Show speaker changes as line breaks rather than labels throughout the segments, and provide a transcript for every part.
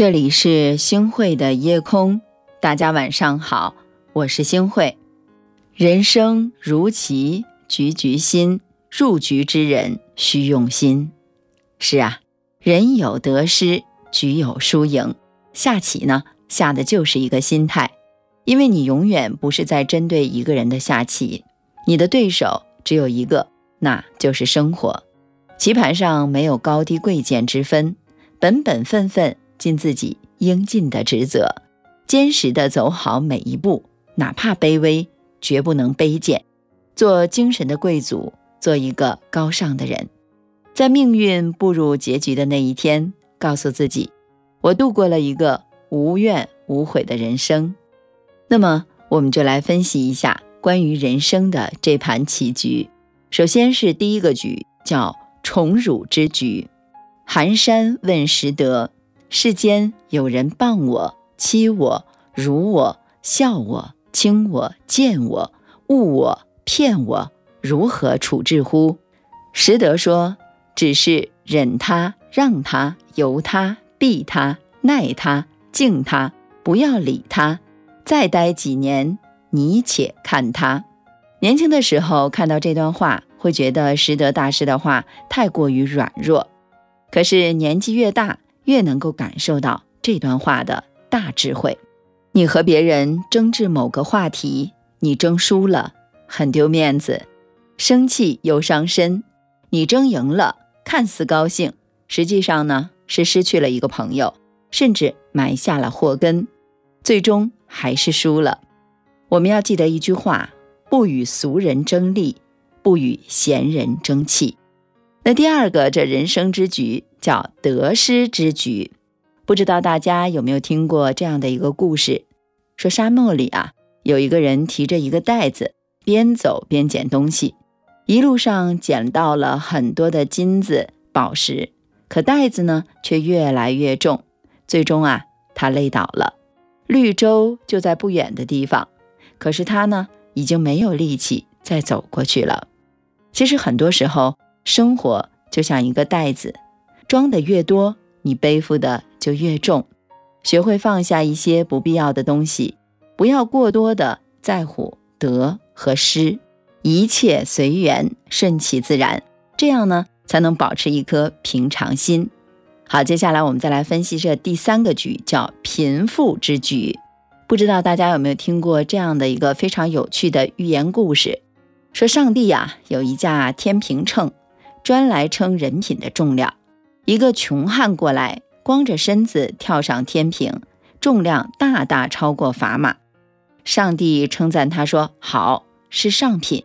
这里是星汇的夜空，大家晚上好，我是星汇。人生如棋，局局新，入局之人需用心。是啊，人有得失，局有输赢。下棋呢，下的就是一个心态，因为你永远不是在针对一个人的下棋，你的对手只有一个，那就是生活。棋盘上没有高低贵贱之分，本本分分。尽自己应尽的职责，坚实的走好每一步，哪怕卑微，绝不能卑贱。做精神的贵族，做一个高尚的人，在命运步入结局的那一天，告诉自己，我度过了一个无怨无悔的人生。那么，我们就来分析一下关于人生的这盘棋局。首先是第一个局，叫宠辱之局。寒山问拾得。世间有人谤我、欺我、辱我、笑我、轻我、贱我、误我、骗我，如何处置乎？实德说：“只是忍他、让他、由他、避他、耐他、敬他，不要理他。再待几年，你且看他。”年轻的时候看到这段话，会觉得实德大师的话太过于软弱。可是年纪越大，越能够感受到这段话的大智慧。你和别人争执某个话题，你争输了，很丢面子，生气又伤身；你争赢了，看似高兴，实际上呢是失去了一个朋友，甚至埋下了祸根，最终还是输了。我们要记得一句话：不与俗人争利，不与闲人争气。那第二个，这人生之局。叫得失之局，不知道大家有没有听过这样的一个故事？说沙漠里啊，有一个人提着一个袋子，边走边捡东西，一路上捡到了很多的金子、宝石，可袋子呢却越来越重，最终啊，他累倒了。绿洲就在不远的地方，可是他呢，已经没有力气再走过去了。其实很多时候，生活就像一个袋子。装的越多，你背负的就越重。学会放下一些不必要的东西，不要过多的在乎得和失，一切随缘，顺其自然，这样呢才能保持一颗平常心。好，接下来我们再来分析这第三个局，叫贫富之局。不知道大家有没有听过这样的一个非常有趣的寓言故事？说上帝呀有一架天平秤，专来称人品的重量。一个穷汉过来，光着身子跳上天平，重量大大超过砝码。上帝称赞他说：“好，是上品。”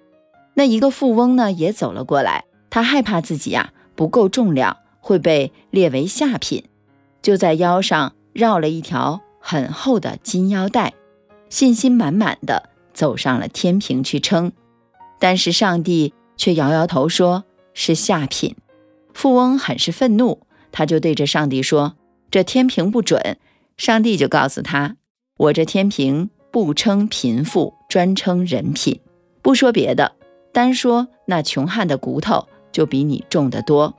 那一个富翁呢，也走了过来，他害怕自己呀不够重量，会被列为下品，就在腰上绕了一条很厚的金腰带，信心满满的走上了天平去称。但是上帝却摇摇头说：“是下品。”富翁很是愤怒，他就对着上帝说：“这天平不准。”上帝就告诉他：“我这天平不称贫富，专称人品。不说别的，单说那穷汉的骨头就比你重得多。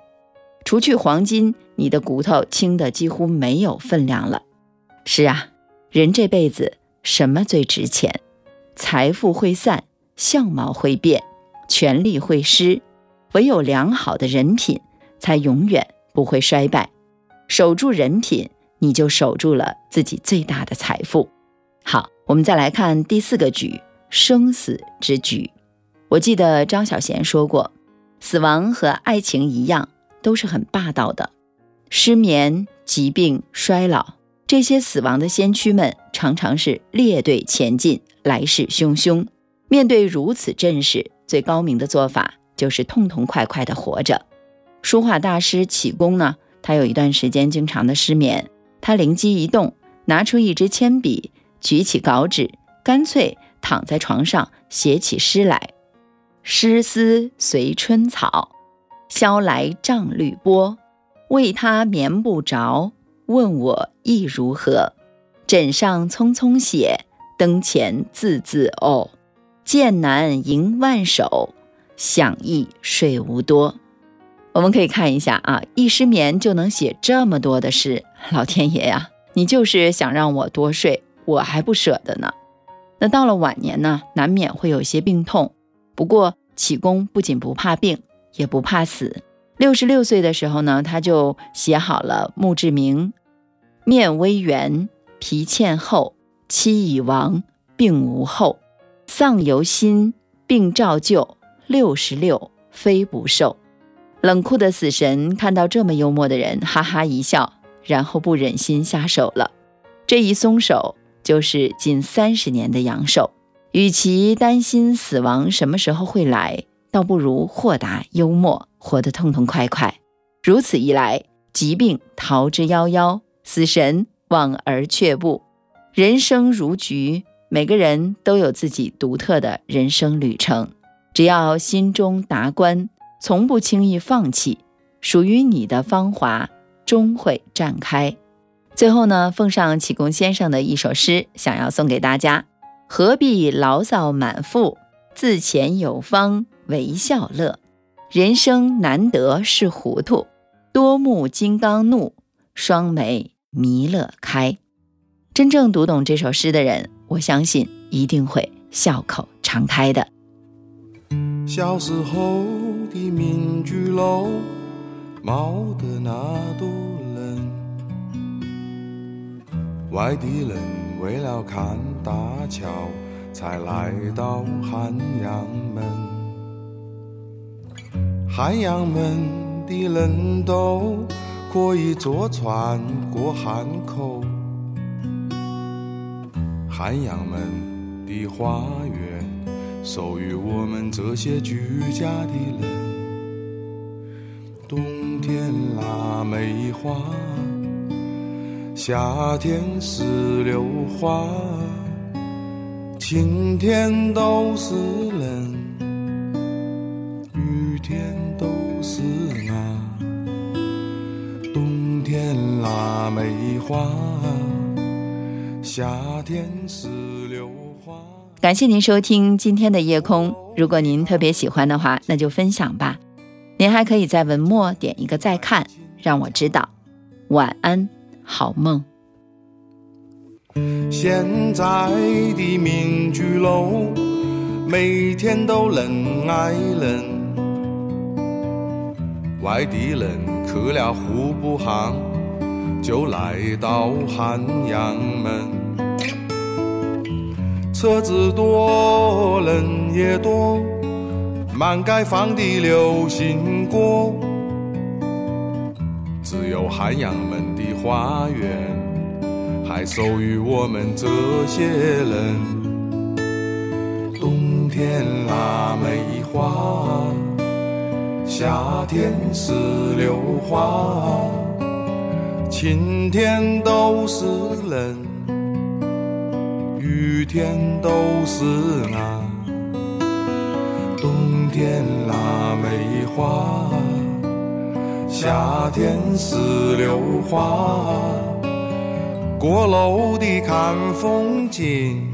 除去黄金，你的骨头轻的几乎没有分量了。是啊，人这辈子什么最值钱？财富会散，相貌会变，权力会失，唯有良好的人品。”才永远不会衰败，守住人品，你就守住了自己最大的财富。好，我们再来看第四个局，生死之局。我记得张小娴说过，死亡和爱情一样，都是很霸道的。失眠、疾病、衰老，这些死亡的先驱们，常常是列队前进，来势汹汹。面对如此阵势，最高明的做法就是痛痛快快的活着。书画大师启功呢，他有一段时间经常的失眠。他灵机一动，拿出一支铅笔，举起稿纸，干脆躺在床上写起诗来。诗思随春草，萧来帐绿波。为他眠不着，问我意如何？枕上匆匆写，灯前字字哦。剑难迎万首，想忆睡无多。我们可以看一下啊，一失眠就能写这么多的诗，老天爷呀，你就是想让我多睡，我还不舍得呢。那到了晚年呢，难免会有些病痛。不过启功不仅不怕病，也不怕死。六十六岁的时候呢，他就写好了墓志铭：面微圆，皮欠厚，妻已亡，病无后，丧犹新，病照旧。六十六，非不寿。冷酷的死神看到这么幽默的人，哈哈一笑，然后不忍心下手了。这一松手，就是近三十年的阳寿。与其担心死亡什么时候会来，倒不如豁达幽默，活得痛痛快快。如此一来，疾病逃之夭夭，死神望而却步。人生如局，每个人都有自己独特的人生旅程。只要心中达观，从不轻易放弃，属于你的芳华终会绽开。最后呢，奉上启功先生的一首诗，想要送给大家：何必牢骚满腹，自遣有方为笑乐。人生难得是糊涂，多目金刚怒，双眉弥勒开。真正读懂这首诗的人，我相信一定会笑口常开的。
小时候的民居楼，冒得那多冷。外地人为了看大桥，才来到汉阳门。汉阳门的人都可以坐船过汉口。汉阳门的花园。属于我们这些居家的人。冬天腊梅花，夏天石榴花，晴天都是人，雨天都是啊。冬天腊梅花，夏天石榴花。
感谢您收听今天的夜空。如果您特别喜欢的话，那就分享吧。您还可以在文末点一个再看，让我知道。晚安，好梦。
现在的民居楼，每天都人挨人。外地人去了户部巷，就来到汉阳门。车子多，人也多，满街放的流行歌。只有汉阳门的花园，还属于我们这些人。冬天腊梅花，夏天石榴花，晴天都是人。雨天都是啊，冬天腊梅花，夏天石榴花，过楼的看风景，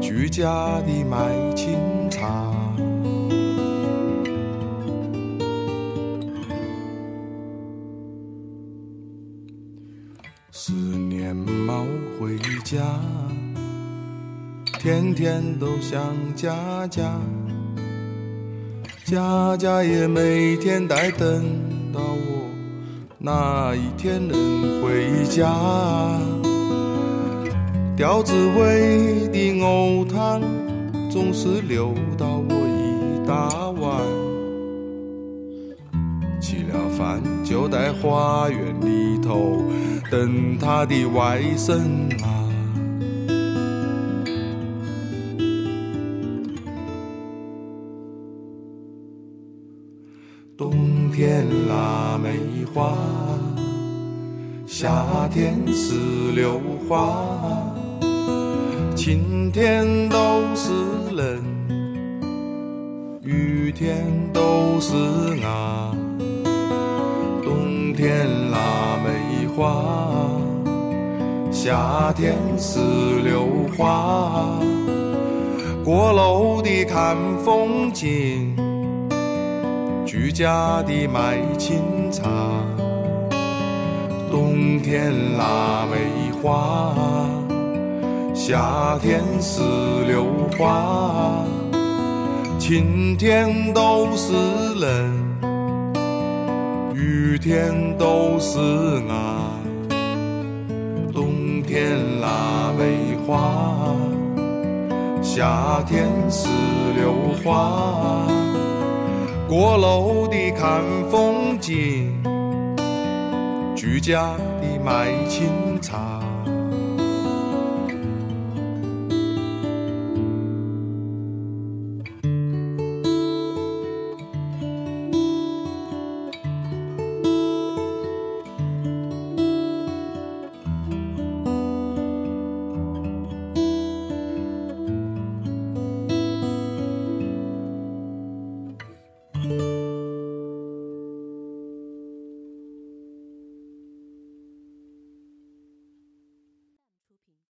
居家的卖清茶。思念猫回家。天天都想家家，家家也每天在等到我哪一天能回家。吊子味的藕汤总是留到我一大碗，吃了饭就在花园里头等他的外甥啊。冬天腊梅花，夏天石榴花，晴天都是人，雨天都是啊。冬天腊梅花，夏天石榴花，过楼的看风景。居家的卖清茶，冬天腊梅花，夏天石榴花，晴天都是人，雨天都是啊。冬天腊梅花，夏天石榴花，过路的看风景。居家的买清茶。